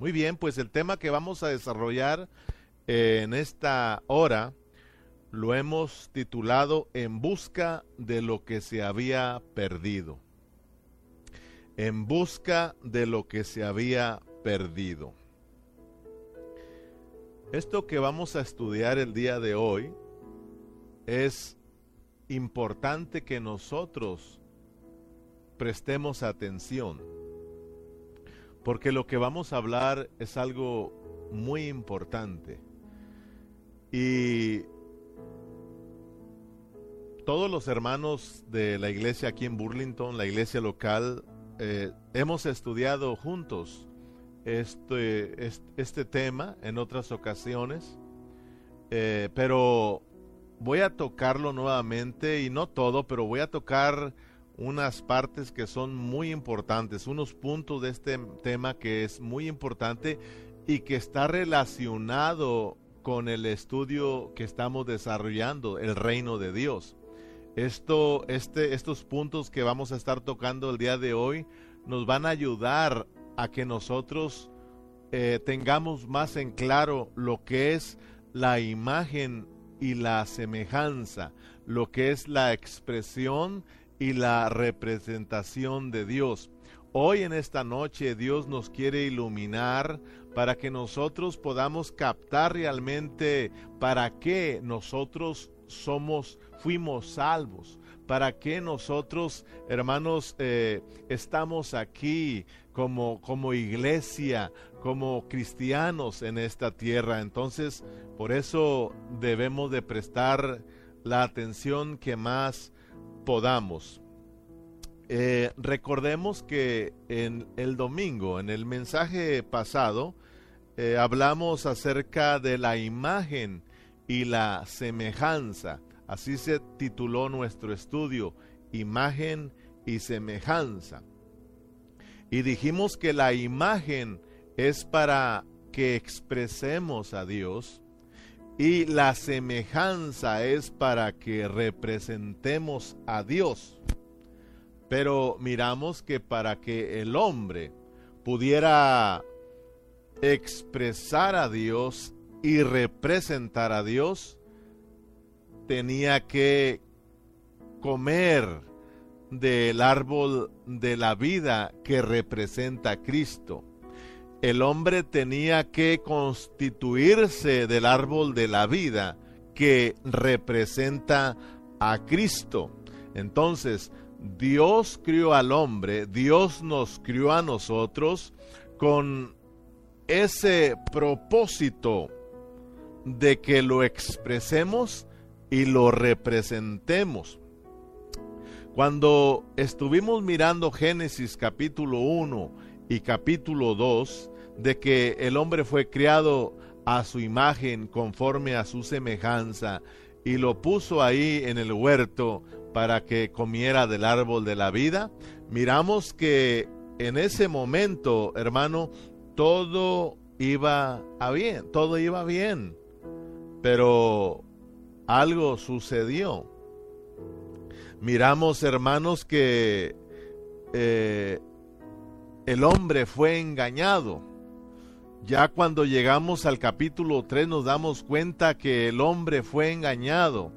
Muy bien, pues el tema que vamos a desarrollar eh, en esta hora lo hemos titulado En busca de lo que se había perdido. En busca de lo que se había perdido. Esto que vamos a estudiar el día de hoy es importante que nosotros prestemos atención, porque lo que vamos a hablar es algo muy importante. Y todos los hermanos de la iglesia aquí en Burlington, la iglesia local, eh, hemos estudiado juntos este, este, tema en otras ocasiones, eh, pero voy a tocarlo nuevamente y no todo, pero voy a tocar unas partes que son muy importantes, unos puntos de este tema que es muy importante y que está relacionado con el estudio que estamos desarrollando, el reino de Dios. Esto, este, estos puntos que vamos a estar tocando el día de hoy nos van a ayudar a que nosotros eh, tengamos más en claro lo que es la imagen y la semejanza, lo que es la expresión y la representación de Dios. Hoy en esta noche Dios nos quiere iluminar para que nosotros podamos captar realmente para qué nosotros somos, fuimos salvos, para qué nosotros, hermanos, eh, estamos aquí como, como iglesia, como cristianos en esta tierra. Entonces, por eso debemos de prestar la atención que más podamos. Eh, recordemos que en el domingo, en el mensaje pasado, eh, hablamos acerca de la imagen y la semejanza. Así se tituló nuestro estudio, imagen y semejanza. Y dijimos que la imagen es para que expresemos a Dios y la semejanza es para que representemos a Dios. Pero miramos que para que el hombre pudiera expresar a Dios y representar a Dios, tenía que comer del árbol de la vida que representa a Cristo. El hombre tenía que constituirse del árbol de la vida que representa a Cristo. Entonces, Dios crió al hombre, Dios nos crió a nosotros con ese propósito de que lo expresemos y lo representemos. Cuando estuvimos mirando Génesis capítulo 1 y capítulo 2, de que el hombre fue criado a su imagen conforme a su semejanza y lo puso ahí en el huerto para que comiera del árbol de la vida, miramos que en ese momento, hermano, todo iba a bien, todo iba bien, pero algo sucedió. Miramos, hermanos, que eh, el hombre fue engañado. Ya cuando llegamos al capítulo 3 nos damos cuenta que el hombre fue engañado.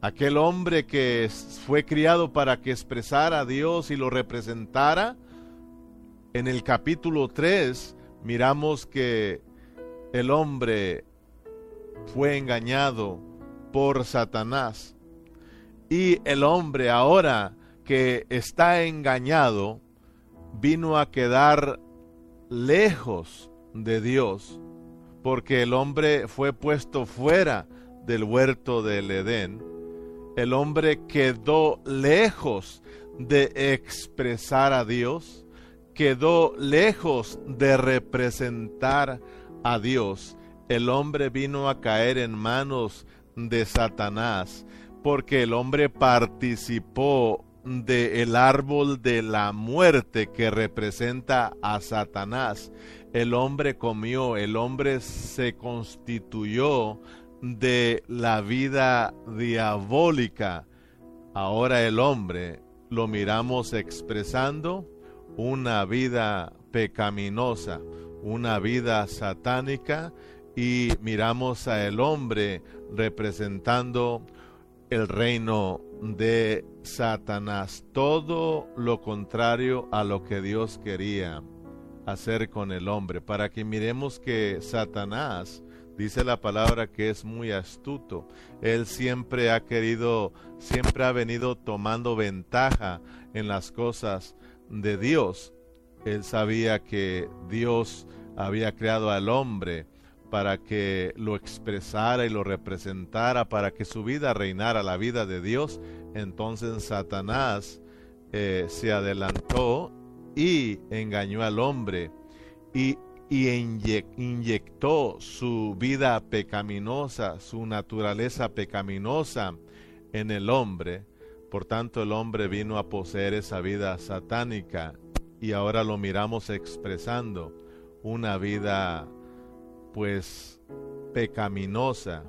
Aquel hombre que fue criado para que expresara a Dios y lo representara, en el capítulo 3 miramos que el hombre fue engañado por Satanás. Y el hombre ahora que está engañado vino a quedar lejos de Dios, porque el hombre fue puesto fuera del huerto del Edén. El hombre quedó lejos de expresar a Dios, quedó lejos de representar a Dios. El hombre vino a caer en manos de Satanás, porque el hombre participó del árbol de la muerte que representa a Satanás. El hombre comió, el hombre se constituyó de la vida diabólica. Ahora el hombre lo miramos expresando una vida pecaminosa, una vida satánica y miramos a el hombre representando el reino de Satanás, todo lo contrario a lo que Dios quería hacer con el hombre, para que miremos que Satanás dice la palabra que es muy astuto. Él siempre ha querido, siempre ha venido tomando ventaja en las cosas de Dios. Él sabía que Dios había creado al hombre para que lo expresara y lo representara, para que su vida reinara la vida de Dios, entonces Satanás eh, se adelantó y engañó al hombre y, y inyectó su vida pecaminosa, su naturaleza pecaminosa en el hombre. Por tanto, el hombre vino a poseer esa vida satánica y ahora lo miramos expresando una vida pues pecaminosa.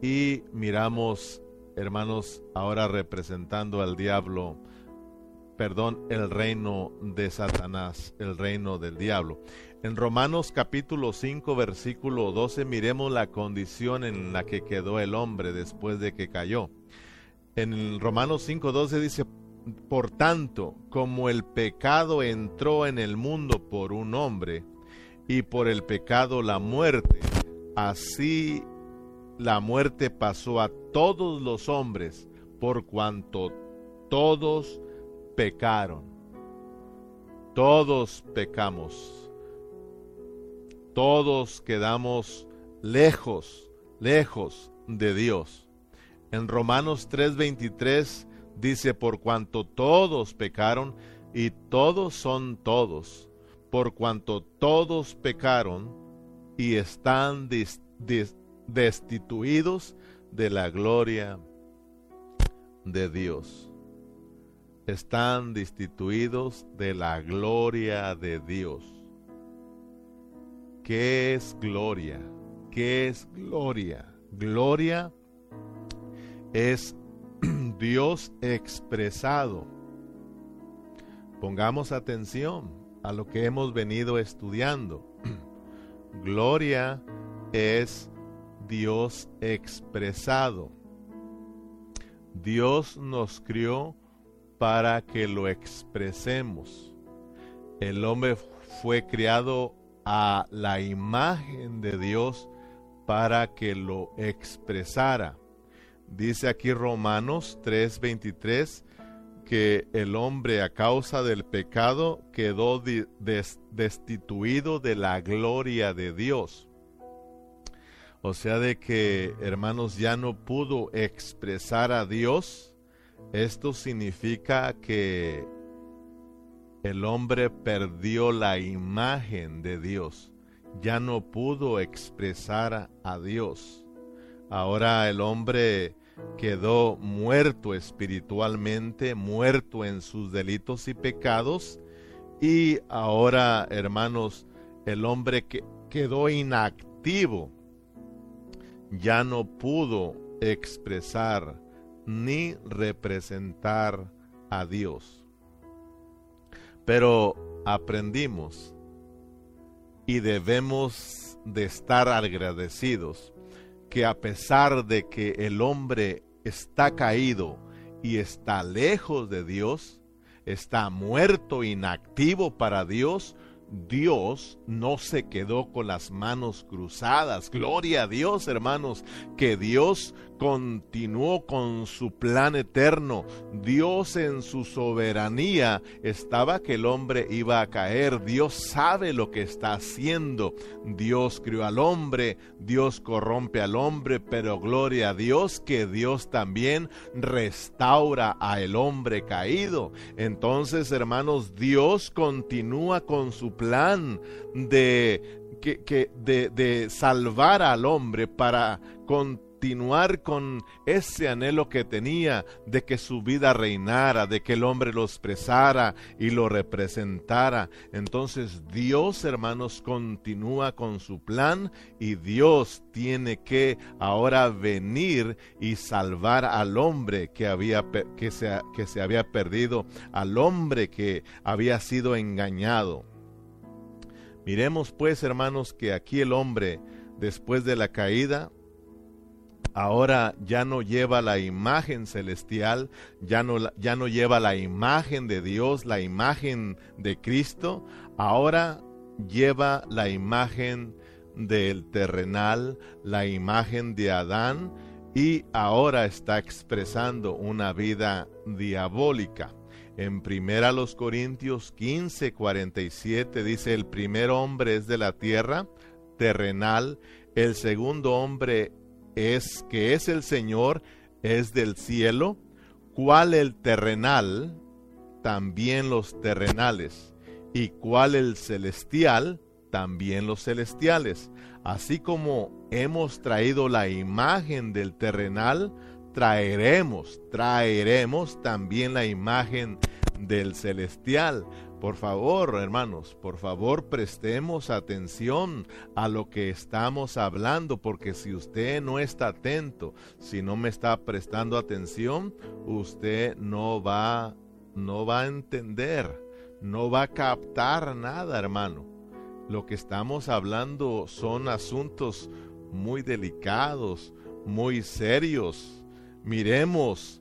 Y miramos hermanos ahora representando al diablo perdón el reino de Satanás el reino del diablo. En Romanos capítulo 5 versículo 12 miremos la condición en la que quedó el hombre después de que cayó. En Romanos 5:12 dice por tanto como el pecado entró en el mundo por un hombre y por el pecado la muerte. Así la muerte pasó a todos los hombres por cuanto todos pecaron. Todos pecamos. Todos quedamos lejos, lejos de Dios. En Romanos 3:23 dice, por cuanto todos pecaron y todos son todos por cuanto todos pecaron y están destituidos de la gloria de Dios. Están destituidos de la gloria de Dios. ¿Qué es gloria? ¿Qué es gloria? Gloria es Dios expresado. Pongamos atención a lo que hemos venido estudiando. Gloria es Dios expresado. Dios nos crió para que lo expresemos. El hombre fue criado a la imagen de Dios para que lo expresara. Dice aquí Romanos 3:23, que el hombre a causa del pecado quedó destituido de la gloria de Dios. O sea, de que, hermanos, ya no pudo expresar a Dios. Esto significa que el hombre perdió la imagen de Dios. Ya no pudo expresar a Dios. Ahora el hombre quedó muerto espiritualmente, muerto en sus delitos y pecados, y ahora, hermanos, el hombre que quedó inactivo, ya no pudo expresar ni representar a Dios. Pero aprendimos y debemos de estar agradecidos que a pesar de que el hombre está caído y está lejos de Dios, está muerto, inactivo para Dios, Dios no se quedó con las manos cruzadas. Gloria a Dios, hermanos, que Dios continuó con su plan eterno. Dios en su soberanía estaba que el hombre iba a caer. Dios sabe lo que está haciendo. Dios crió al hombre, Dios corrompe al hombre, pero gloria a Dios que Dios también restaura al hombre caído. Entonces, hermanos, Dios continúa con su plan de que, de, salvar al hombre para con, continuar con ese anhelo que tenía de que su vida reinara, de que el hombre lo expresara y lo representara. Entonces Dios, hermanos, continúa con su plan y Dios tiene que ahora venir y salvar al hombre que, había, que, se, que se había perdido, al hombre que había sido engañado. Miremos pues, hermanos, que aquí el hombre, después de la caída, ahora ya no lleva la imagen celestial, ya no, ya no lleva la imagen de Dios, la imagen de Cristo, ahora lleva la imagen del terrenal, la imagen de Adán, y ahora está expresando una vida diabólica. En primera los Corintios 15, 47 dice, el primer hombre es de la tierra, terrenal, el segundo hombre es que es el Señor, es del cielo, cual el terrenal, también los terrenales, y cual el celestial, también los celestiales. Así como hemos traído la imagen del terrenal, traeremos, traeremos también la imagen del celestial. Por favor, hermanos, por favor prestemos atención a lo que estamos hablando, porque si usted no está atento, si no me está prestando atención, usted no va, no va a entender, no va a captar nada, hermano. Lo que estamos hablando son asuntos muy delicados, muy serios Miremos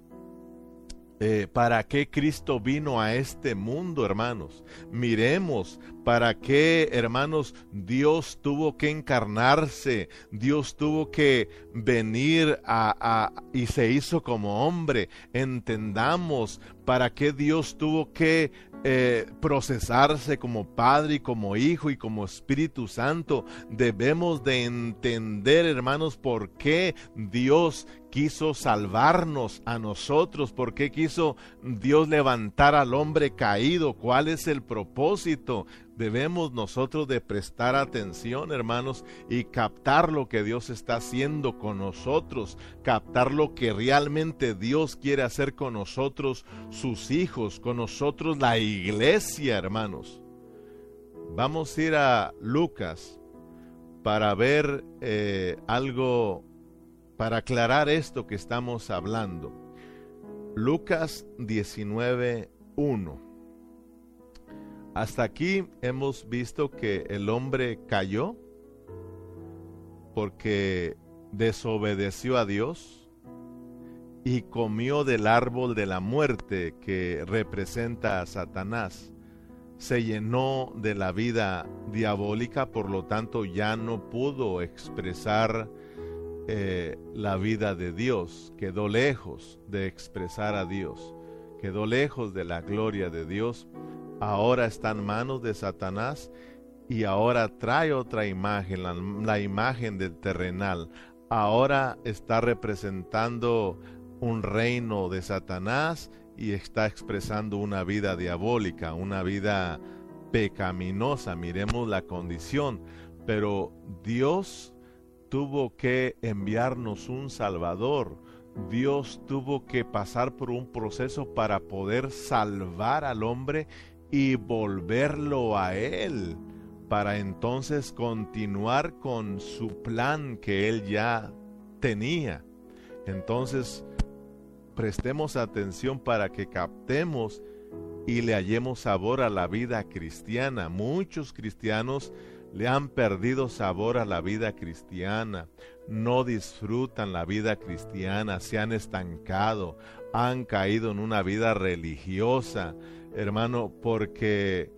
eh, para qué Cristo vino a este mundo, hermanos. Miremos para qué, hermanos, Dios tuvo que encarnarse, Dios tuvo que venir a, y se hizo como hombre. Entendamos para qué Dios tuvo que eh, procesarse como Padre y como Hijo y como Espíritu Santo. Debemos de entender, hermanos, por qué Dios quiso salvarnos a nosotros, por qué quiso Dios levantar al hombre caído, cuál es el propósito debemos nosotros de prestar atención, hermanos, y captar lo que Dios está haciendo con nosotros, captar lo que realmente Dios quiere hacer con nosotros, sus hijos, con nosotros la iglesia, hermanos. Vamos a ir a Lucas para ver eh, algo, para aclarar esto que estamos hablando. Lucas 19, 1. Hasta aquí hemos visto que el hombre cayó porque desobedeció a Dios y comió del árbol de la muerte que representa a Satanás. Se llenó de la vida diabólica, por lo tanto ya no pudo expresar eh, la vida de Dios, quedó lejos de expresar a Dios, quedó lejos de la gloria de Dios ahora está en manos de Satanás y ahora trae otra imagen, la, imagen del terrenal. Ahora está representando un reino de Satanás y está expresando una vida diabólica, una vida pecaminosa. Miremos la condición. Pero Dios tuvo que enviarnos un Salvador. Dios tuvo que pasar por un proceso para poder salvar al hombre y volverlo a Él para entonces continuar con su plan que Él ya tenía. Entonces, prestemos atención para que captemos y le hallemos sabor a la vida cristiana. Muchos cristianos le han perdido sabor a la vida cristiana, no disfrutan la vida cristiana, se han estancado, han caído en una vida religiosa, hermano, porque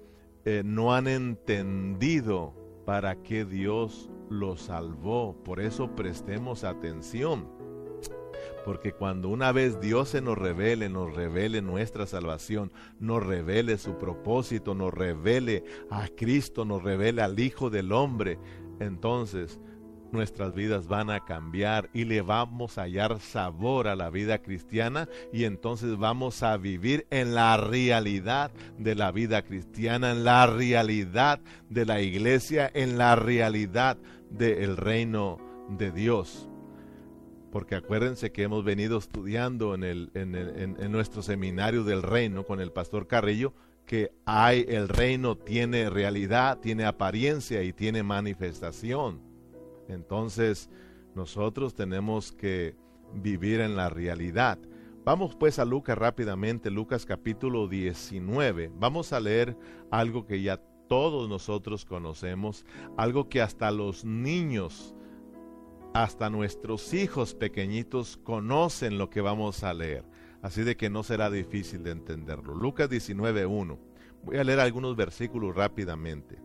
eh, no han entendido para qué Dios los salvó. Por eso prestemos atención. Porque cuando una vez Dios se nos revele, nos revele nuestra salvación, nos revele su propósito, nos revele a Cristo, nos revele al Hijo del Hombre, entonces nuestras vidas van a cambiar y le vamos a hallar sabor a la vida cristiana y entonces vamos a vivir en la realidad de la vida cristiana, en la realidad de la iglesia, en la realidad del reino de Dios. Porque acuérdense que hemos venido estudiando en, el, en, en nuestro seminario del reino con el pastor Carrillo que hay el reino tiene realidad, tiene apariencia y tiene manifestación. Entonces, nosotros tenemos que vivir en la realidad. Vamos pues a Lucas rápidamente, Lucas capítulo 19. Vamos a leer algo que ya todos nosotros conocemos, algo que hasta los niños, hasta nuestros hijos pequeñitos conocen lo que vamos a leer. Así de que no será difícil de entenderlo. Lucas 19.1. Voy a leer algunos versículos rápidamente.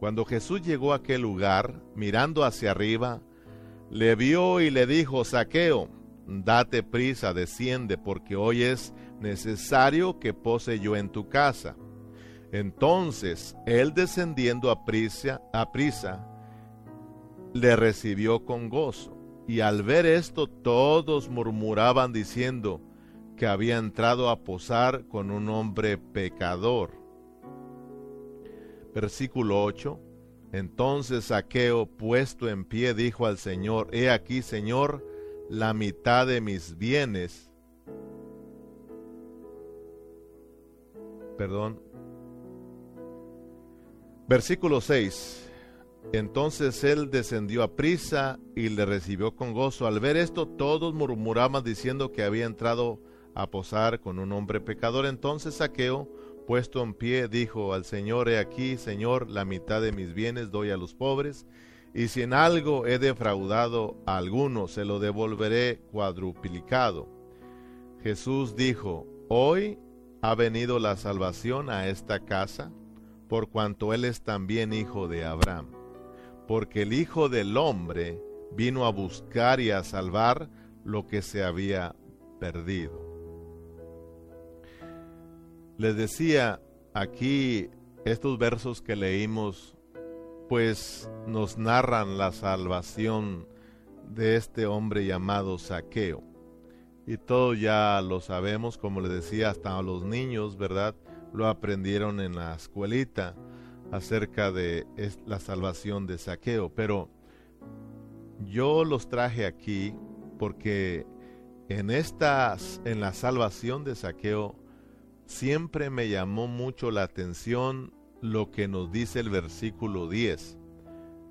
Cuando Jesús llegó a aquel lugar, mirando hacia arriba, le vio y le dijo, Saqueo, date prisa, desciende, porque hoy es necesario que pose yo en tu casa. Entonces él descendiendo a prisa, prisa, le recibió con gozo. Y al ver esto todos murmuraban diciendo que había entrado a posar con un hombre pecador. Versículo 8. Entonces Saqueo, puesto en pie, dijo al Señor, He aquí, Señor, la mitad de mis bienes, perdón, versículo 6, entonces él descendió a prisa y le recibió con gozo. Al ver esto, todos murmuraban diciendo que había entrado a posar con un hombre pecador. Entonces Saqueo, puesto en pie, dijo al Señor, he aquí, Señor, la mitad de mis bienes doy a los pobres, y si en algo he defraudado a alguno, se lo devolveré cuadruplicado. Jesús dijo, hoy ha venido la salvación a esta casa, por cuanto él es también hijo de Abraham, porque el Hijo del Hombre vino a buscar y a salvar lo que se había perdido. Les decía aquí estos versos que leímos pues nos narran la salvación de este hombre llamado Saqueo. Y todo ya lo sabemos, como le decía, hasta los niños, ¿verdad? Lo aprendieron en la escuelita acerca de la salvación de Saqueo. Pero yo los traje aquí porque en estas, en la salvación de Saqueo, siempre me llamó mucho la atención lo que nos dice el versículo 10,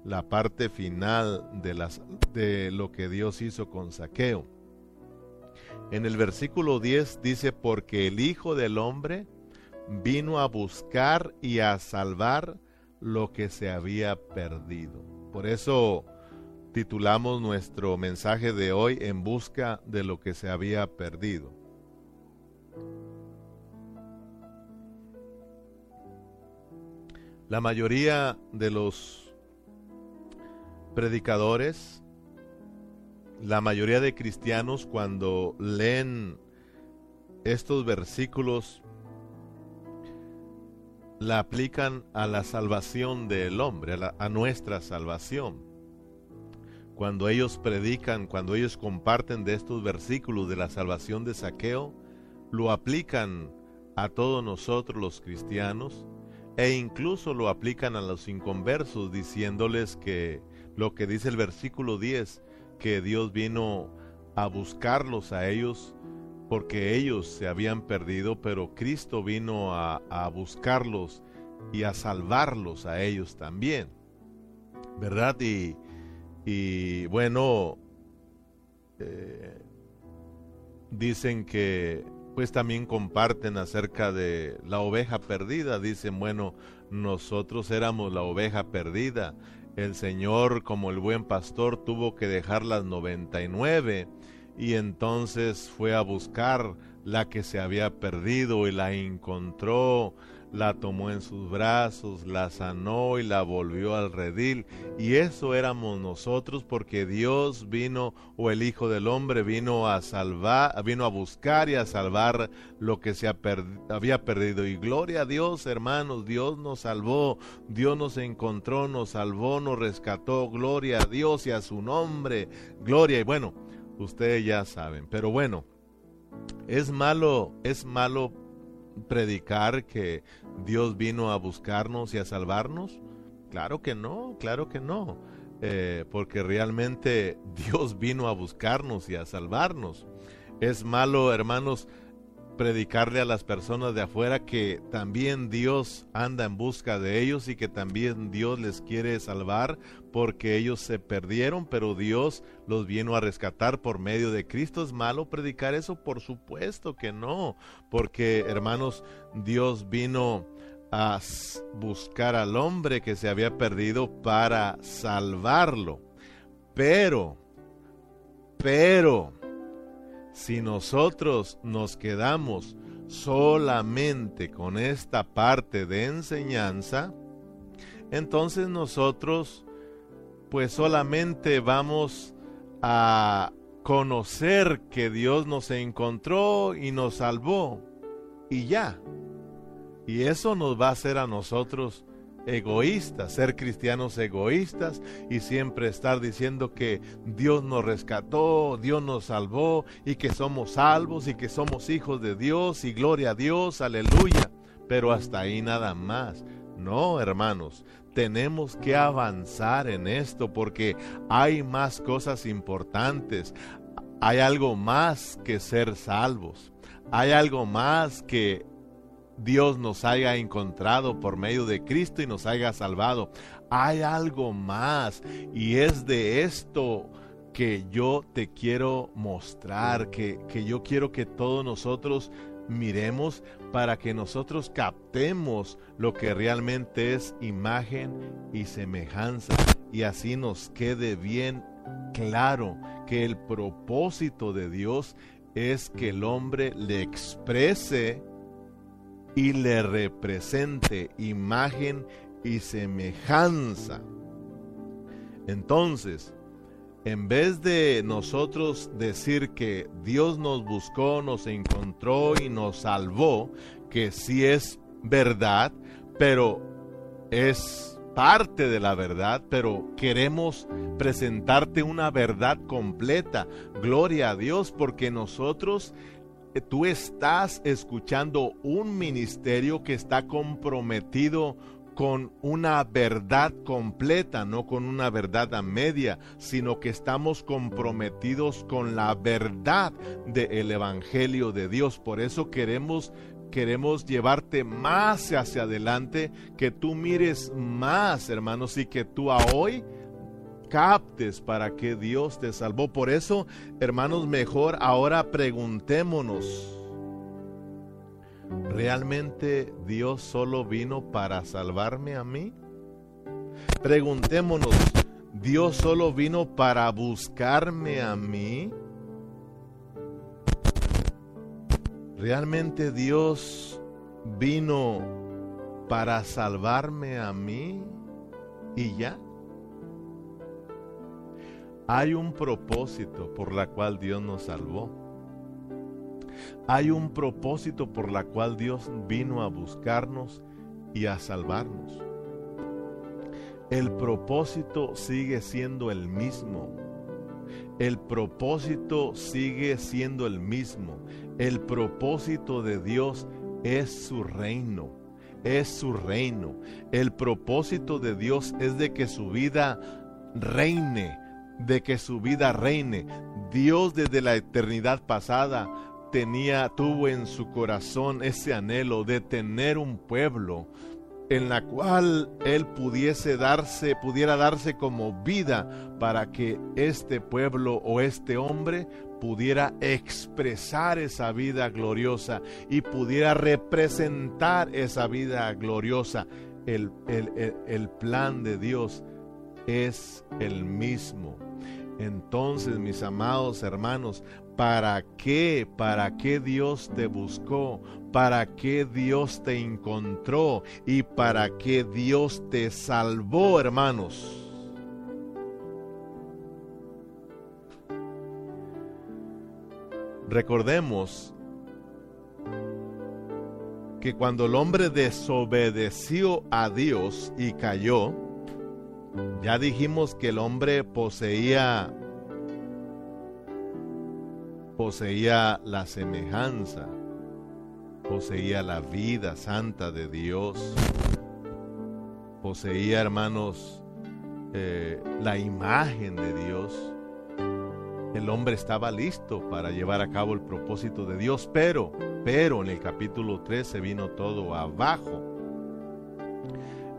la parte final de, las, de lo que Dios hizo con Saqueo. En el versículo 10 dice, porque el Hijo del Hombre vino a buscar y a salvar lo que se había perdido. Por eso titulamos nuestro mensaje de hoy en busca de lo que se había perdido. La mayoría de los predicadores, la mayoría de cristianos cuando leen estos versículos, la aplican a la salvación del hombre, a, nuestra salvación. Cuando ellos predican, cuando ellos comparten de estos versículos de la salvación de saqueo, lo aplican a todos nosotros los cristianos e incluso lo aplican a los inconversos diciéndoles que lo que dice el versículo 10, que Dios vino a buscarlos a ellos porque ellos se habían perdido, pero Cristo vino a, buscarlos y a salvarlos a ellos también. ¿Verdad? Y, bueno, eh, dicen que pues también comparten acerca de la oveja perdida. Dicen, bueno, nosotros éramos la oveja perdida. El Señor, como el buen pastor, tuvo que dejar las 99 y entonces fue a buscar la que se había perdido y la encontró la tomó en sus brazos, la sanó y la volvió al redil. Y eso éramos nosotros porque Dios vino, o el Hijo del Hombre vino a salvar, vino a buscar y a salvar lo que se había perdido. Y gloria a Dios, hermanos, Dios nos salvó, Dios nos encontró, nos salvó, nos rescató. Gloria a Dios y a su nombre. Gloria. Y bueno, ustedes ya saben. Pero bueno, es malo, es malo predicar que Dios vino a buscarnos y a salvarnos? Claro que no, claro que no. Eh, porque realmente Dios vino a buscarnos y a salvarnos. Es malo, hermanos, predicarle a las personas de afuera que también Dios anda en busca de ellos y que también Dios les quiere salvar porque ellos se perdieron, pero Dios los vino a rescatar por medio de Cristo. ¿Es malo predicar eso? Por supuesto que no, porque hermanos, Dios vino a buscar al hombre que se había perdido para salvarlo. Pero, pero, si nosotros nos quedamos solamente con esta parte de enseñanza, entonces nosotros pues solamente vamos a conocer que Dios nos encontró y nos salvó y ya. Y eso nos va a hacer a nosotros egoístas, ser cristianos egoístas y siempre estar diciendo que Dios nos rescató, Dios nos salvó y que somos salvos y que somos hijos de Dios y gloria a Dios, aleluya. Pero hasta ahí nada más. No, hermanos, tenemos que avanzar en esto porque hay más cosas importantes. Hay algo más que ser salvos. Hay algo más que Dios nos haya encontrado por medio de Cristo y nos haya salvado. Hay algo más y es de esto que yo te quiero mostrar, que, que yo quiero que todos nosotros miremos para que nosotros captemos lo que realmente es imagen y semejanza y así nos quede bien claro que el propósito de Dios es que el hombre le exprese y le represente imagen y semejanza. Entonces, en vez de nosotros decir que Dios nos buscó, nos encontró y nos salvó, que sí es verdad, pero es parte de la verdad, pero queremos presentarte una verdad completa. Gloria a Dios, porque nosotros tú estás escuchando un ministerio que está comprometido con una verdad completa, no con una verdad a media, sino que estamos comprometidos con la verdad del Evangelio de Dios. Por eso queremos queremos llevarte más hacia adelante, que tú mires más, hermanos, y que tú a hoy captes para que Dios te salvó. Por eso, hermanos, mejor ahora preguntémonos. ¿Realmente Dios solo vino para salvarme a mí? Preguntémonos, ¿Dios solo vino para buscarme a mí? ¿Realmente Dios vino para salvarme a mí y ya? Hay un propósito por la cual Dios nos salvó. Hay un propósito por la cual Dios vino a buscarnos y a salvarnos. El propósito sigue siendo el mismo. El propósito sigue siendo el mismo. El propósito de Dios es su reino. Es su reino. El propósito de Dios es de que su vida reine de que su vida reine. Dios desde la eternidad pasada tenía, tuvo en su corazón ese anhelo de tener un pueblo en la cual él pudiese darse, pudiera darse como vida para que este pueblo o este hombre pudiera expresar esa vida gloriosa y pudiera representar esa vida gloriosa. El, el, el plan de Dios es el mismo. Entonces, mis amados hermanos, ¿para qué? ¿Para qué Dios te buscó? ¿Para qué Dios te encontró? ¿Y para qué Dios te salvó, hermanos? Recordemos que cuando el hombre desobedeció a Dios y cayó, ya dijimos que el hombre poseía poseía la semejanza, poseía la vida santa de Dios. poseía, hermanos, eh, la imagen de Dios, el hombre estaba listo para llevar a cabo el propósito de Dios, pero, pero en el capítulo 3 se vino todo abajo.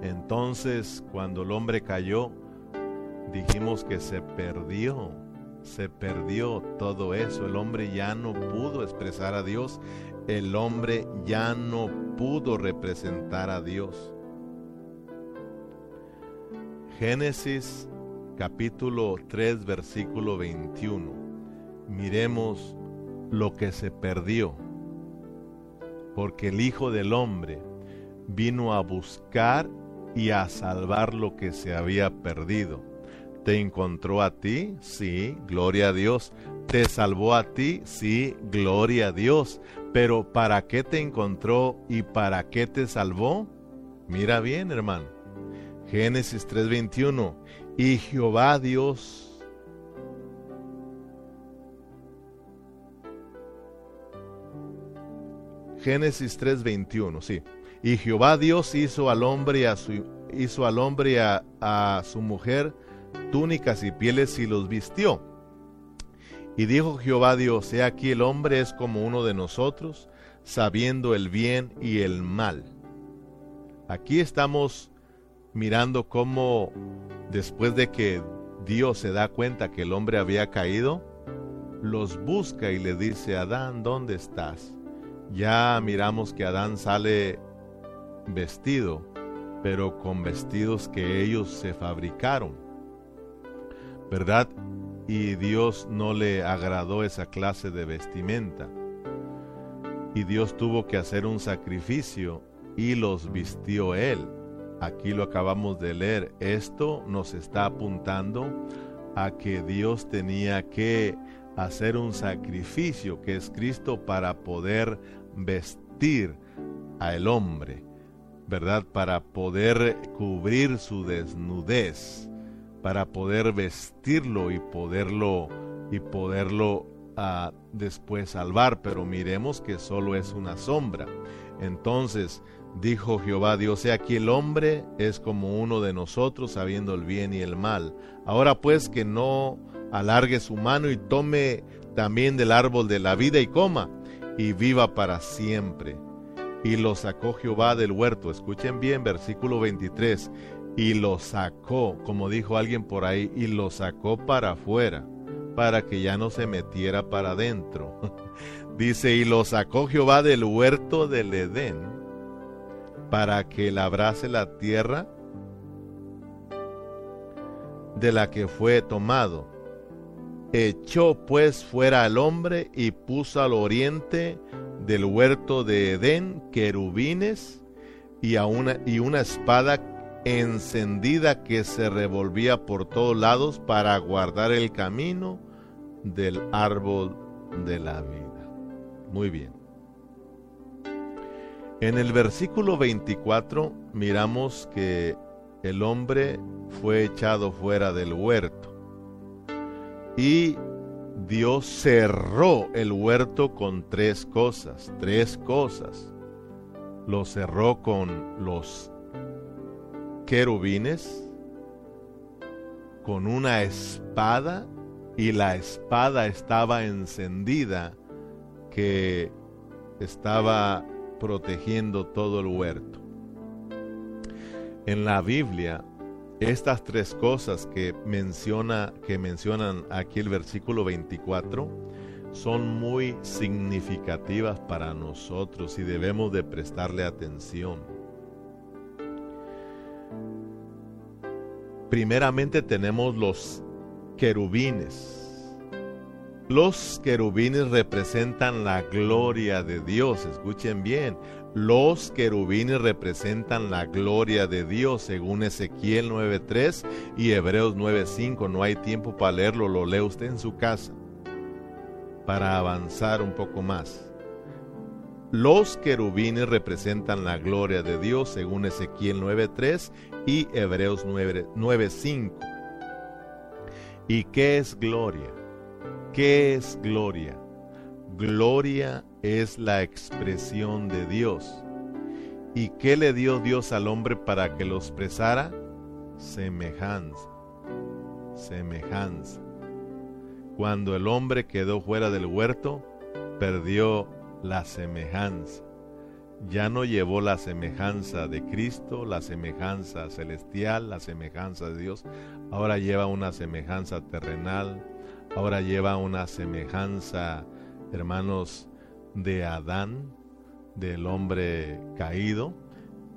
Entonces, cuando el hombre cayó, dijimos que se perdió, se perdió todo eso. El hombre ya no pudo expresar a Dios, el hombre ya no pudo representar a Dios. Génesis capítulo 3 versículo 21. Miremos lo que se perdió, porque el Hijo del Hombre vino a buscar y a salvar lo que se había perdido. ¿Te encontró a ti? Sí, gloria a Dios. ¿Te salvó a ti? Sí, gloria a Dios. Pero ¿para qué te encontró y para qué te salvó? Mira bien, hermano. Génesis 3:21. Y Jehová Dios Génesis 3:21, sí. Y Jehová Dios hizo al hombre a su hizo al hombre a, a su mujer túnicas y pieles y los vistió. Y dijo Jehová Dios, he aquí el hombre es como uno de nosotros, sabiendo el bien y el mal. Aquí estamos mirando cómo después de que Dios se da cuenta que el hombre había caído, los busca y le dice, Adán, ¿dónde estás? Ya miramos que Adán sale vestido, pero con vestidos que ellos se fabricaron. ¿Verdad? Y Dios no le agradó esa clase de vestimenta. Y Dios tuvo que hacer un sacrificio y los vistió él. Aquí lo acabamos de leer. Esto nos está apuntando a que Dios tenía que hacer un sacrificio, que es Cristo, para poder vestir al hombre, ¿verdad? Para poder cubrir su desnudez, para poder vestirlo y poderlo y poderlo uh, después salvar, pero miremos que solo es una sombra. Entonces, dijo Jehová Dios, aquí el hombre es como uno de nosotros, sabiendo el bien y el mal. Ahora pues que no alargue su mano y tome también del árbol de la vida y coma y viva para siempre. Y lo sacó Jehová del huerto. Escuchen bien, versículo 23. Y lo sacó, como dijo alguien por ahí, y lo sacó para afuera, para que ya no se metiera para adentro. Dice, y lo sacó Jehová del huerto del Edén, para que labrase la tierra de la que fue tomado Echó pues fuera al hombre y puso al oriente del huerto de Edén querubines y, una, y una espada encendida que se revolvía por todos lados para guardar el camino del árbol de la vida. Muy bien. En el versículo 24 miramos que el hombre fue echado fuera del huerto y Dios cerró el huerto con tres cosas, tres cosas. Lo cerró con los querubines, con una espada, y la espada estaba encendida que estaba protegiendo todo el huerto. En la Biblia estas tres cosas que menciona que mencionan aquí el versículo 24 son muy significativas para nosotros y debemos de prestarle atención. Primeramente tenemos los querubines. Los querubines representan la gloria de Dios, escuchen bien, los querubines representan la gloria de Dios, según Ezequiel 9.3 y Hebreos 9.5. No hay tiempo para leerlo, lo lee usted en su casa para avanzar un poco más. Los querubines representan la gloria de Dios, según Ezequiel 9.3 y Hebreos 9.5. ¿Y qué es gloria? ¿Qué es gloria? Gloria es la expresión de Dios. ¿Y qué le dio Dios al hombre para que lo expresara? Semejanza. Semejanza. Cuando el hombre quedó fuera del huerto, perdió la semejanza. Ya no llevó la semejanza de Cristo, la semejanza celestial, la semejanza de Dios. Ahora lleva una semejanza terrenal. Ahora lleva una semejanza, hermanos, de Adán, del hombre caído,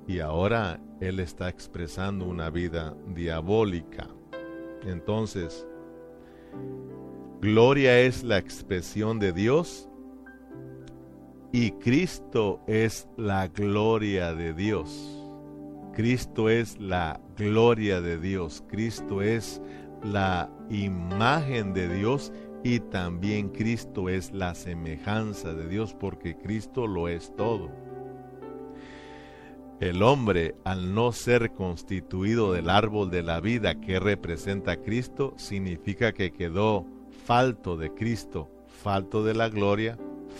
y ahora él está expresando una vida diabólica. Entonces, gloria es la expresión de Dios y Cristo es la gloria de Dios. Cristo es la gloria de Dios. Cristo es la imagen de Dios y también Cristo es la semejanza de Dios porque Cristo lo es todo. El hombre, al no ser constituido del árbol de la vida que representa a Cristo, significa que quedó falto de Cristo, falto de la gloria,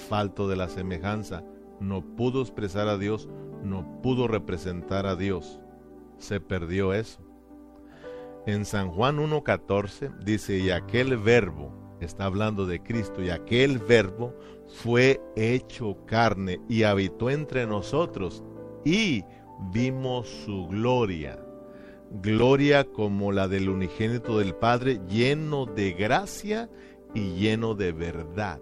falto de la semejanza. No pudo expresar a Dios, no pudo representar a Dios. Se perdió eso. En San Juan 1.14 dice, y aquel verbo, está hablando de Cristo, y aquel verbo fue hecho carne y habitó entre nosotros y vimos su gloria. Gloria como la del unigénito del Padre, lleno de gracia y lleno de verdad.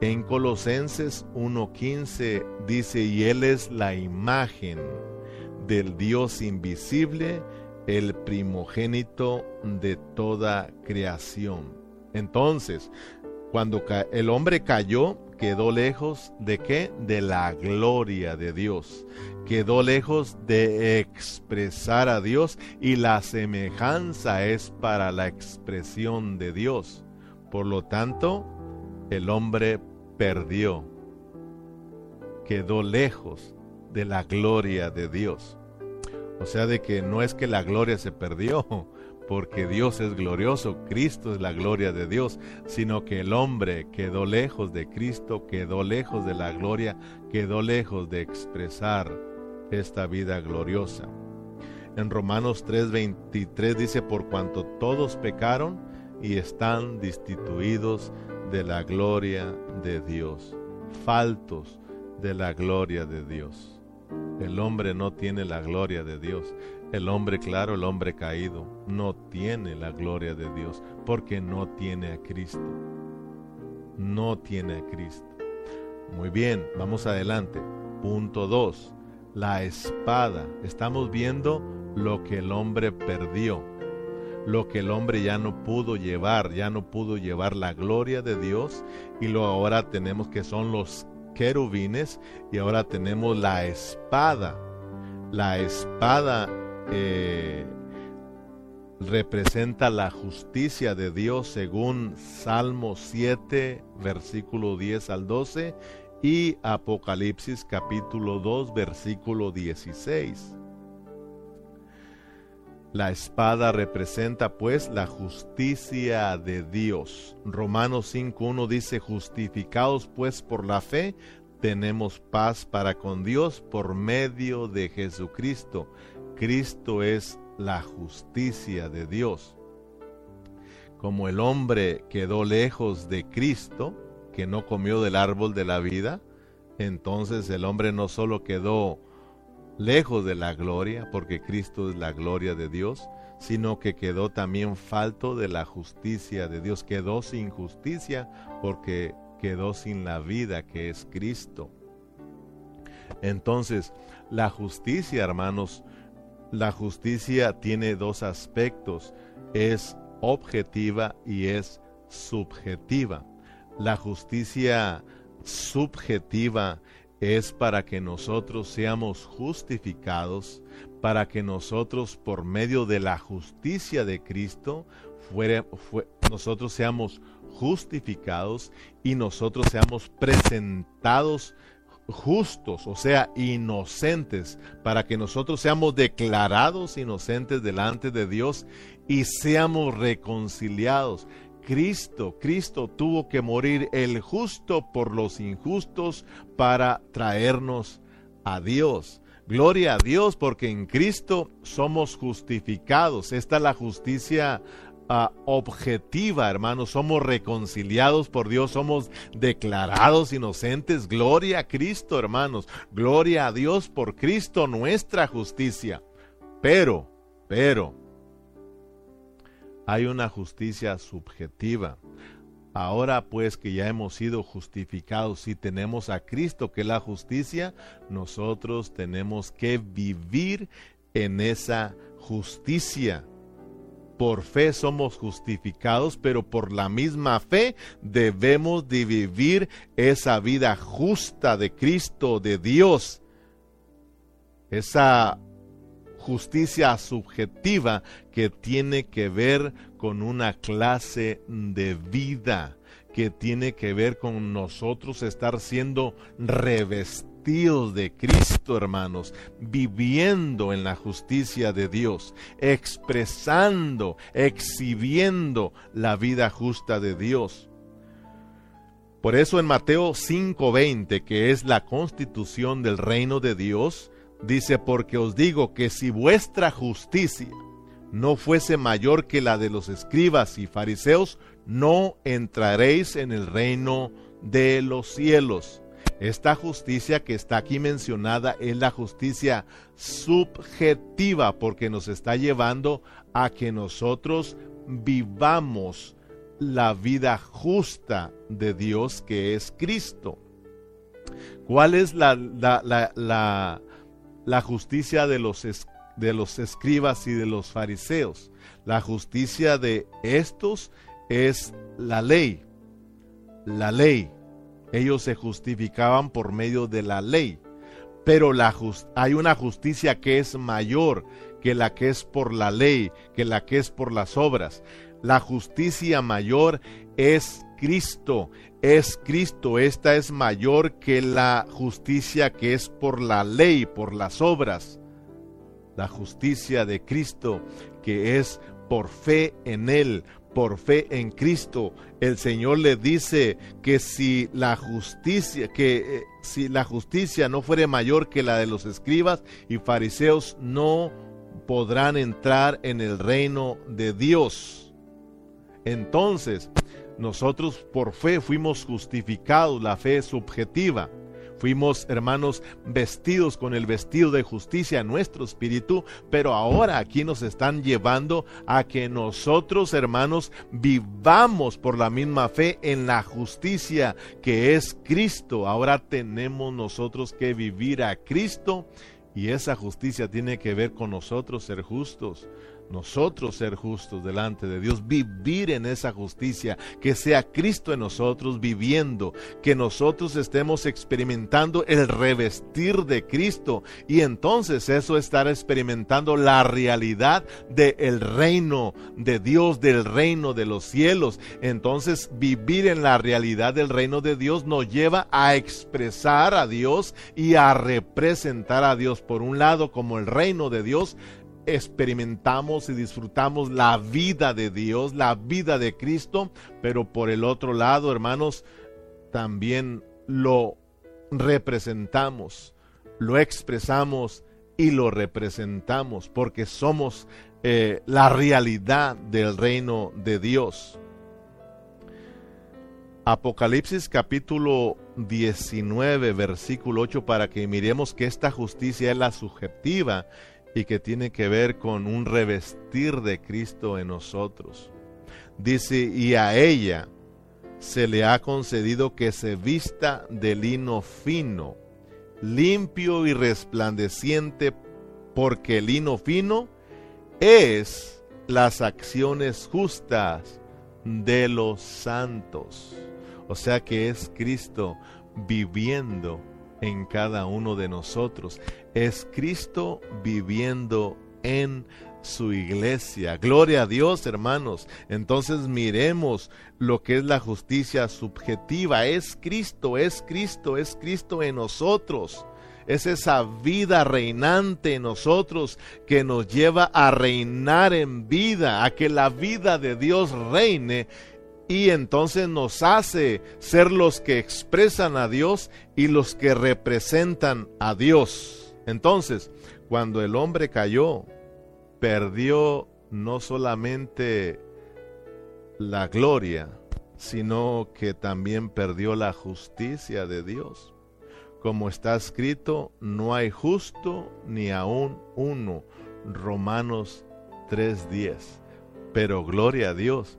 En Colosenses 1.15 dice, y Él es la imagen del Dios invisible, el primogénito de toda creación. Entonces, cuando el hombre cayó, quedó lejos de qué? De la gloria de Dios. Quedó lejos de expresar a Dios y la semejanza es para la expresión de Dios. Por lo tanto, el hombre perdió. Quedó lejos de la gloria de Dios. O sea, de que no es que la gloria se perdió, porque Dios es glorioso, Cristo es la gloria de Dios, sino que el hombre quedó lejos de Cristo, quedó lejos de la gloria, quedó lejos de expresar esta vida gloriosa. En Romanos 3:23 dice, por cuanto todos pecaron y están destituidos de la gloria de Dios, faltos de la gloria de Dios. El hombre no tiene la gloria de Dios. El hombre, claro, el hombre caído, no tiene la gloria de Dios porque no tiene a Cristo. No tiene a Cristo. Muy bien, vamos adelante. Punto 2. La espada. Estamos viendo lo que el hombre perdió. Lo que el hombre ya no pudo llevar, ya no pudo llevar la gloria de Dios y lo ahora tenemos que son los querubines y ahora tenemos la espada. La espada eh, representa la justicia de Dios según Salmo 7, versículo 10 al 12 y Apocalipsis capítulo 2, versículo 16. La espada representa pues la justicia de Dios. Romanos 5.1 dice, justificados pues por la fe, tenemos paz para con Dios por medio de Jesucristo Cristo es la justicia de Dios. Como el hombre quedó lejos de Cristo, que no comió del árbol de la vida, entonces el hombre no solo quedó lejos de la gloria, porque Cristo es la gloria de Dios, sino que quedó también falto de la justicia de Dios, quedó sin justicia porque quedó sin la vida que es Cristo. Entonces, la justicia, hermanos, la justicia tiene dos aspectos, es objetiva y es subjetiva. La justicia subjetiva es para que nosotros seamos justificados, para que nosotros por medio de la justicia de Cristo nosotros seamos justificados y nosotros seamos presentados justos, o sea, inocentes, para que nosotros seamos declarados inocentes delante de Dios y seamos reconciliados. Cristo, Cristo tuvo que morir el justo por los injustos para traernos a Dios. Gloria a Dios porque en Cristo somos justificados. Esta es la justicia uh, objetiva, hermanos. Somos reconciliados por Dios, somos declarados inocentes. Gloria a Cristo, hermanos. Gloria a Dios por Cristo, nuestra justicia. Pero, pero, hay una justicia subjetiva. Ahora pues que ya hemos sido justificados y tenemos a Cristo que es la justicia, nosotros tenemos que vivir en esa justicia. Por fe somos justificados, pero por la misma fe debemos de vivir esa vida justa de Cristo, de Dios. Esa justicia subjetiva que tiene que ver con una clase de vida, que tiene que ver con nosotros estar siendo revestidos de Cristo, hermanos, viviendo en la justicia de Dios, expresando, exhibiendo la vida justa de Dios. Por eso en Mateo 5:20, que es la constitución del reino de Dios, Dice, porque os digo que si vuestra justicia no fuese mayor que la de los escribas y fariseos, no entraréis en el reino de los cielos. Esta justicia que está aquí mencionada es la justicia subjetiva porque nos está llevando a que nosotros vivamos la vida justa de Dios que es Cristo. ¿Cuál es la, la, la, la justicia de los, de los escribas y de los fariseos. La justicia de estos es la ley. La ley. Ellos se justificaban por medio de la ley. Pero la hay una justicia que es mayor que la que es por la ley, que la que es por las obras. La justicia mayor es Cristo, es Cristo. Esta es mayor que la justicia que es por la ley, por las obras. La justicia de Cristo que es por fe en Él, por fe en Cristo. El Señor le dice que si la justicia, que eh, si la justicia no fuere mayor que la de los escribas y fariseos, no podrán entrar en el reino de Dios. Entonces, nosotros por fe fuimos justificados, la fe subjetiva. Fuimos, hermanos, vestidos con el vestido de justicia nuestro espíritu, pero ahora aquí nos están llevando a que nosotros, hermanos, vivamos por la misma fe en la justicia que es Cristo. Ahora tenemos nosotros que vivir a Cristo y esa justicia tiene que ver con nosotros ser justos nosotros ser justos delante de Dios, vivir en esa justicia, que sea Cristo en nosotros viviendo, que nosotros estemos experimentando el revestir de Cristo y entonces eso estar experimentando la realidad del reino de Dios, del reino de los cielos. Entonces vivir en la realidad del reino de Dios nos lleva a expresar a Dios y a representar a Dios por un lado como el reino de Dios experimentamos y disfrutamos la vida de Dios, la vida de Cristo, pero por el otro lado, hermanos, también lo representamos, lo expresamos y lo representamos, porque somos eh, la realidad del reino de Dios. Apocalipsis capítulo 19, versículo 8, para que miremos que esta justicia es la subjetiva y que tiene que ver con un revestir de Cristo en nosotros. Dice, y a ella se le ha concedido que se vista de lino fino, limpio y resplandeciente, porque el lino fino es las acciones justas de los santos. O sea que es Cristo viviendo en cada uno de nosotros es Cristo viviendo en su iglesia. Gloria a Dios, hermanos. Entonces miremos lo que es la justicia subjetiva. Es Cristo, es Cristo, es Cristo en nosotros. Es esa vida reinante en nosotros que nos lleva a reinar en vida, a que la vida de Dios reine y entonces nos hace ser los que expresan a Dios y los que representan a Dios. Entonces, cuando el hombre cayó, perdió no solamente la gloria, sino que también perdió la justicia de Dios. Como está escrito, no hay justo ni aún uno. Romanos 3:10. Pero gloria a Dios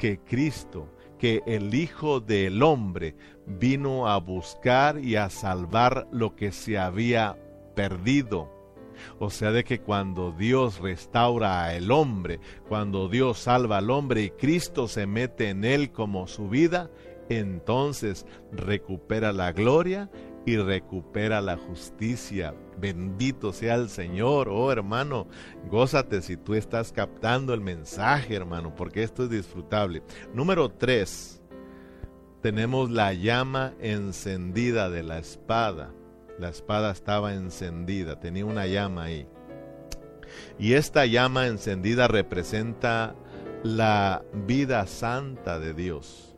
que Cristo, que el Hijo del Hombre vino a buscar y a salvar lo que se había perdido. O sea, de que cuando Dios restaura al hombre, cuando Dios salva al hombre y Cristo se mete en él como su vida, entonces recupera la gloria y recupera la justicia. Bendito sea el Señor, oh hermano, gózate si tú estás captando el mensaje, hermano, porque esto es disfrutable. Número 3, tenemos la llama encendida de la espada. La espada estaba encendida, tenía una llama ahí. Y esta llama encendida representa la vida santa de Dios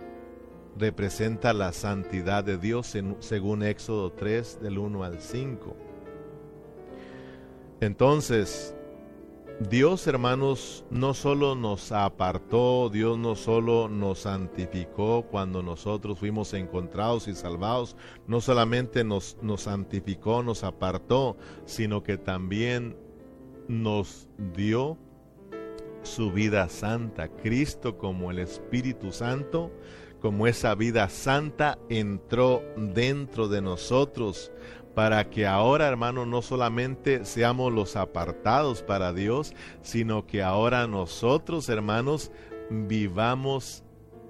representa la santidad de Dios según Éxodo 3 del 1 al 5. Entonces, Dios, hermanos, no solo nos apartó, Dios no solo nos santificó cuando nosotros fuimos encontrados y salvados, no solamente nos, nos santificó, nos apartó, sino que también nos dio su vida santa. Cristo como el Espíritu Santo como esa vida santa entró dentro de nosotros para que ahora, hermano, no solamente seamos los apartados para Dios, sino que ahora nosotros, hermanos, vivamos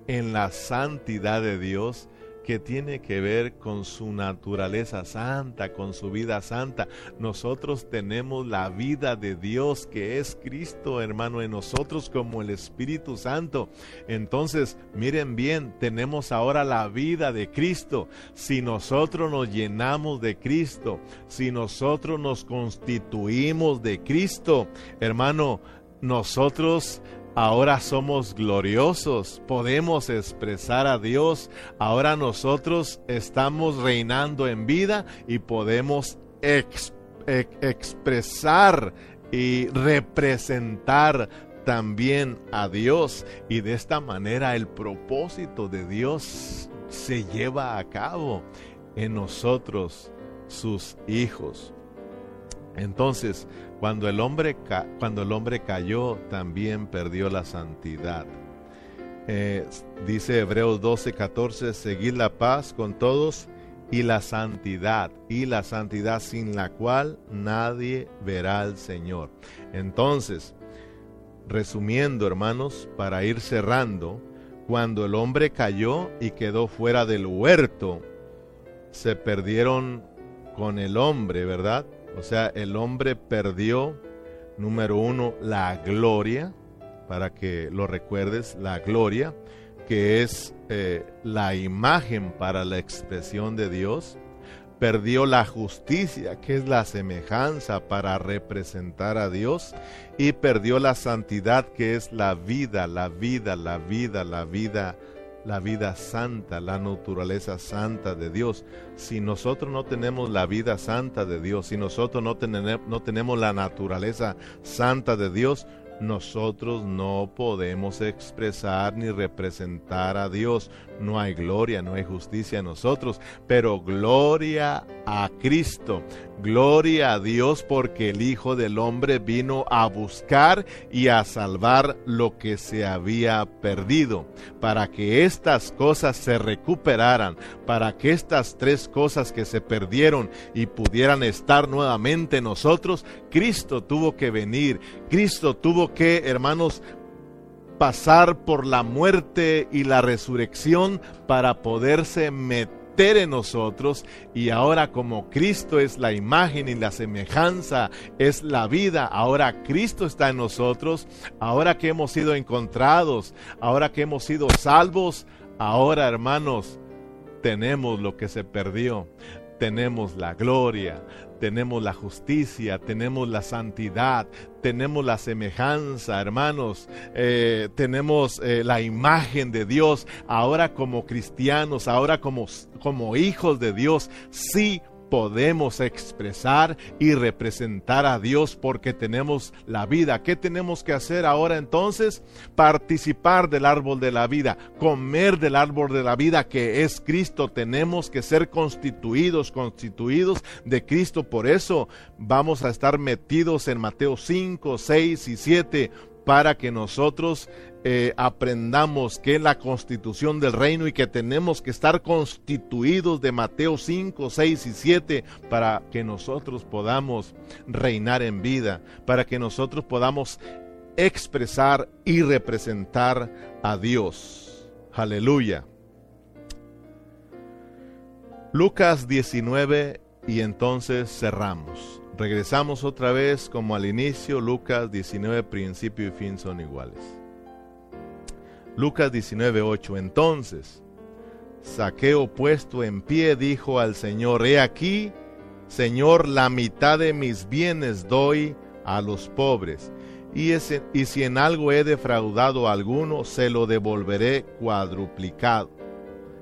en la santidad de Dios que tiene que ver con su naturaleza santa, con su vida santa. Nosotros tenemos la vida de Dios que es Cristo, hermano, en nosotros como el Espíritu Santo. Entonces, miren bien, tenemos ahora la vida de Cristo. Si nosotros nos llenamos de Cristo, si nosotros nos constituimos de Cristo, hermano, nosotros Ahora somos gloriosos, podemos expresar a Dios. Ahora nosotros estamos reinando en vida y podemos expresar y representar también a Dios. Y de esta manera el propósito de Dios se lleva a cabo en nosotros, sus hijos. Entonces, cuando el hombre, cuando el hombre cayó, también perdió la santidad. Eh, dice Hebreos 12, 14, seguid la paz con todos y la santidad, y la santidad sin la cual nadie verá al Señor. Entonces, resumiendo hermanos, para ir cerrando, cuando el hombre cayó y quedó fuera del huerto, se perdieron con el hombre, ¿verdad? O sea, el hombre perdió, número uno, la gloria, para que lo recuerdes, la gloria, que es eh, la imagen para la expresión de Dios. Perdió la justicia, que es la semejanza para representar a Dios. Y perdió la santidad, que es la vida, la vida, la vida, la vida la vida santa, la naturaleza santa de Dios. Si nosotros no tenemos la vida santa de Dios, si nosotros no, tenemos, la naturaleza santa de Dios, nosotros no podemos expresar ni representar a Dios. No hay gloria, no hay justicia en nosotros, pero gloria a Cristo. Gloria a Dios porque el Hijo del Hombre vino a buscar y a salvar lo que se había perdido, para que estas cosas se recuperaran, para que estas tres cosas que se perdieron y pudieran estar nuevamente en nosotros, Cristo tuvo que venir, Cristo tuvo que, hermanos, pasar por la muerte y la resurrección para poderse meter en nosotros y ahora como Cristo es la imagen y la semejanza, es la vida, ahora Cristo está en nosotros, ahora que hemos sido encontrados, ahora que hemos sido salvos, ahora hermanos, tenemos lo que se perdió, tenemos la gloria, tenemos la justicia, tenemos la santidad, tenemos la semejanza, hermanos, eh, tenemos eh, la imagen de Dios, ahora como cristianos, ahora como, como hijos de Dios, sí podemos expresar y representar a Dios porque tenemos la vida. ¿Qué tenemos que hacer ahora entonces? Participar del árbol de la vida, comer del árbol de la vida que es Cristo. Tenemos que ser constituidos, constituidos de Cristo. Por eso vamos a estar metidos en Mateo 5, 6 y 7 para que nosotros eh, aprendamos que la constitución del reino y que tenemos que estar constituidos de Mateo 5, 6 y 7 para que nosotros podamos reinar en vida, para que nosotros podamos expresar y representar a Dios. Aleluya. Lucas 19 y entonces cerramos. Regresamos otra vez como al inicio, Lucas 19, principio y fin son iguales. Lucas 19, 8. Entonces, Saqueo puesto en pie dijo al Señor, he aquí, Señor, la mitad de mis bienes doy a los pobres, y, y si en algo he defraudado a alguno, se lo devolveré cuadruplicado.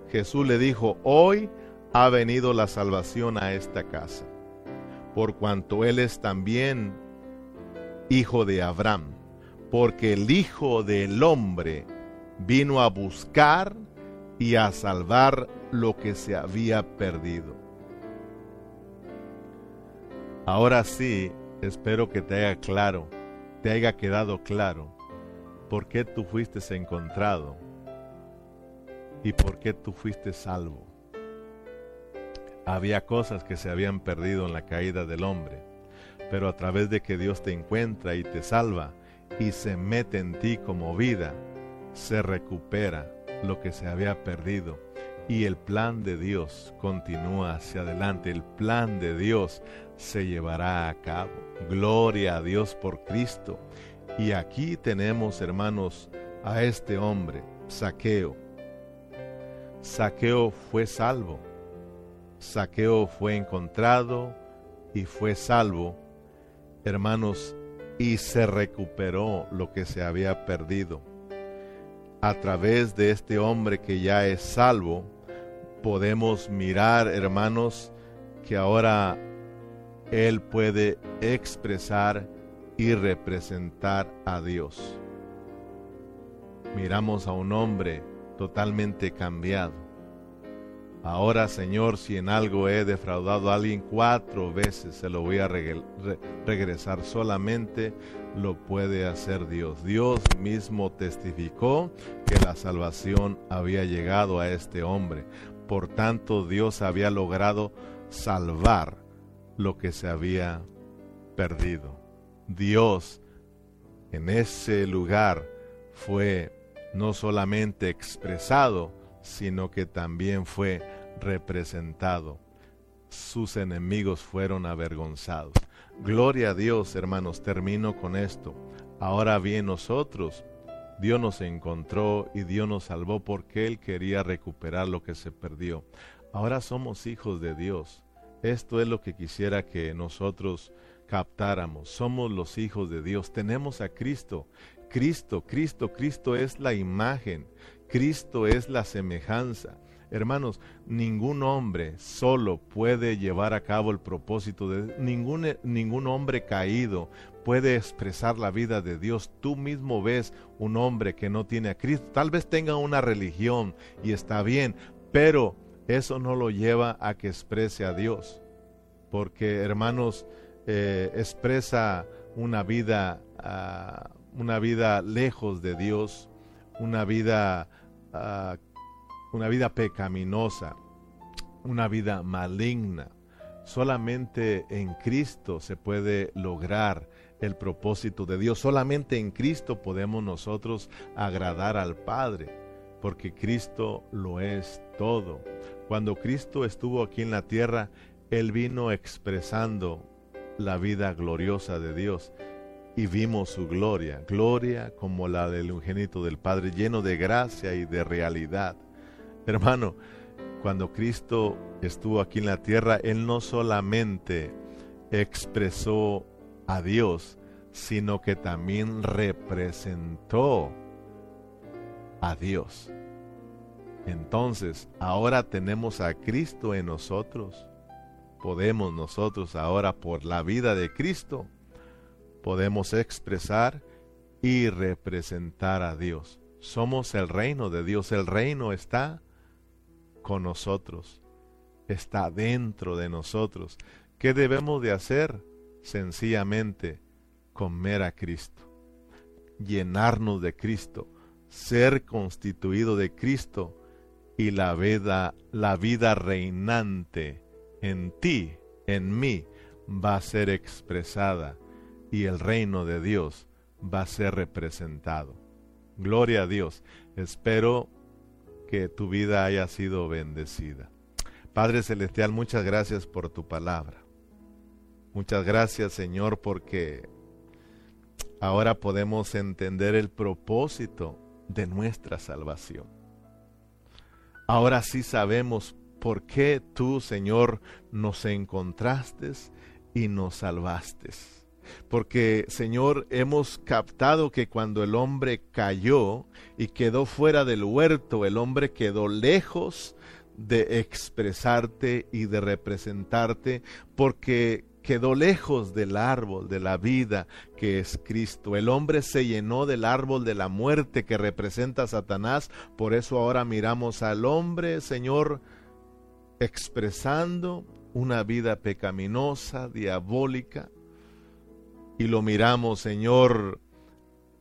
Jesús le dijo, hoy ha venido la salvación a esta casa por cuanto él es también hijo de Abraham, porque el Hijo del Hombre vino a buscar y a salvar lo que se había perdido. Ahora sí, espero que te haya claro, te haya quedado claro por qué tú fuiste encontrado y por qué tú fuiste salvo había cosas que se habían perdido en la caída del hombre, pero a través de que Dios te encuentra y te salva y se mete en ti como vida, se recupera lo que se había perdido y el plan de Dios continúa hacia adelante, el plan de Dios se llevará a cabo. Gloria a Dios por Cristo. Y aquí tenemos, hermanos, a este hombre, Saqueo. Saqueo fue salvo Saqueo fue encontrado y fue salvo, hermanos, y se recuperó lo que se había perdido. A través de este hombre que ya es salvo, podemos mirar, hermanos, que ahora él puede expresar y representar a Dios. Miramos a un hombre totalmente cambiado Ahora, Señor, si en algo he defraudado a alguien cuatro veces, se lo voy a regresar. Solamente lo puede hacer Dios. Dios mismo testificó que la salvación había llegado a este hombre. Por tanto, Dios había logrado salvar lo que se había perdido. Dios en ese lugar fue no solamente expresado, sino que también fue representado. Sus enemigos fueron avergonzados. Gloria a Dios, hermanos, termino con esto. Ahora bien nosotros, Dios nos encontró y Dios nos salvó porque Él quería recuperar lo que se perdió. Ahora somos hijos de Dios. Esto es lo que quisiera que nosotros captáramos. Somos los hijos de Dios. Tenemos a Cristo. Cristo, Cristo, Cristo es la imagen. Cristo es la semejanza. Hermanos, ningún hombre solo puede llevar a cabo el propósito de ningún, ningún hombre caído puede expresar la vida de Dios. Tú mismo ves un hombre que no tiene a Cristo. Tal vez tenga una religión y está bien, pero eso no lo lleva a que exprese a Dios. Porque, hermanos, eh, expresa una vida, ah, una vida lejos de Dios, una vida Ah, una vida pecaminosa, una vida maligna. Solamente en Cristo se puede lograr el propósito de Dios. Solamente en Cristo podemos nosotros agradar al Padre, porque Cristo lo es todo. Cuando Cristo estuvo aquí en la tierra, Él vino expresando la vida gloriosa de Dios y vimos su gloria, gloria como la del unigénito del Padre, lleno de gracia y de realidad. Hermano, cuando Cristo estuvo aquí en la tierra, Él no solamente expresó a Dios, sino que también representó a Dios. Entonces, ahora tenemos a Cristo en nosotros. podemos nosotros ahora por la vida de Cristo, podemos expresar y representar a Dios. Somos el reino de Dios, el reino está con nosotros, está dentro de nosotros. ¿Qué debemos de hacer? Sencillamente comer a Cristo, llenarnos de Cristo, ser constituido de Cristo y la vida, la vida reinante en ti, en mí, va a ser expresada y el reino de Dios va a ser representado. Gloria a Dios. Espero que tu vida haya sido bendecida. Padre Celestial, muchas gracias por tu palabra. Muchas gracias, Señor, porque ahora podemos entender el propósito de nuestra salvación. Ahora sí sabemos por qué tú, Señor, nos encontraste y nos salvaste. Porque, Señor, hemos captado que cuando el hombre cayó y quedó fuera del huerto, el hombre quedó lejos de expresarte y de representarte, porque quedó lejos del árbol de la vida que es Cristo. El hombre se llenó del árbol de la muerte que representa a Satanás. Por eso ahora miramos al hombre, Señor, expresando una vida pecaminosa, diabólica, y lo miramos, Señor,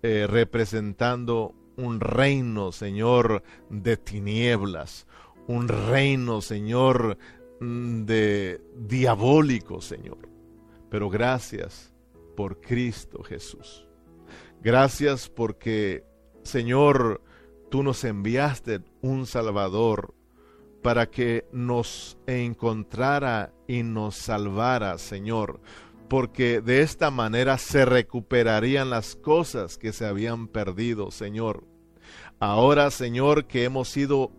eh, representando un reino, Señor, de tinieblas, un reino, Señor, mm, de diabólico, Señor. Pero gracias por Cristo Jesús. Gracias porque, Señor, tú nos enviaste un Salvador para que nos encontrara y nos salvara, Señor, porque de esta manera se recuperarían las cosas que se habían perdido, Señor. Ahora, Señor, que hemos sido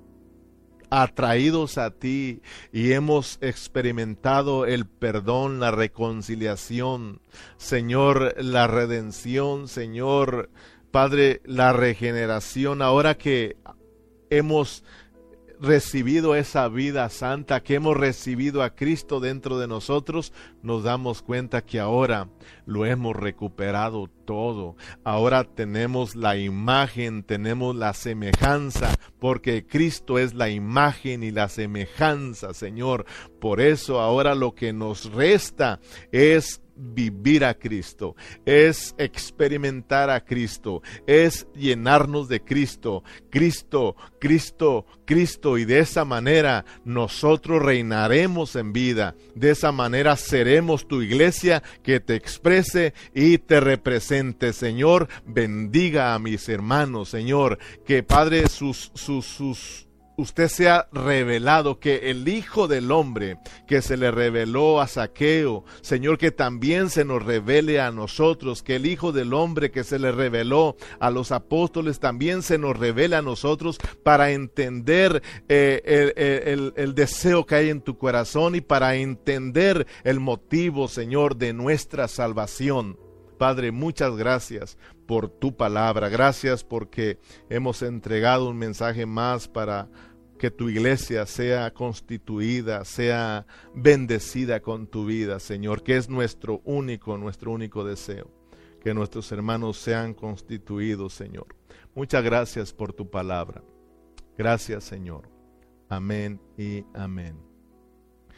atraídos a ti y hemos experimentado el perdón, la reconciliación, Señor, la redención, Señor, Padre, la regeneración, ahora que hemos recibido esa vida santa, que hemos recibido a Cristo dentro de nosotros, nos damos cuenta que ahora lo hemos recuperado todo. Ahora tenemos la imagen, tenemos la semejanza, porque Cristo es la imagen y la semejanza, Señor. Por eso ahora lo que nos resta es vivir a Cristo, es experimentar a Cristo, es llenarnos de Cristo, Cristo, Cristo, Cristo, y de esa manera nosotros reinaremos en vida, de esa manera seremos tu iglesia que te exprese y te represente, Señor, bendiga a mis hermanos, Señor, que Padre sus, sus, sus usted se ha revelado, que el Hijo del Hombre que se le reveló a Saqueo, Señor, que también se nos revele a nosotros, que el Hijo del Hombre que se le reveló a los apóstoles también se nos revele a nosotros para entender eh, el deseo que hay en tu corazón y para entender el motivo, Señor, de nuestra salvación. Padre, muchas gracias por tu palabra. Gracias porque hemos entregado un mensaje más para que tu iglesia sea constituida, sea bendecida con tu vida, Señor, que es nuestro único, nuestro único deseo, que nuestros hermanos sean constituidos, Señor. Muchas gracias por tu palabra. Gracias, Señor. Amén y amén.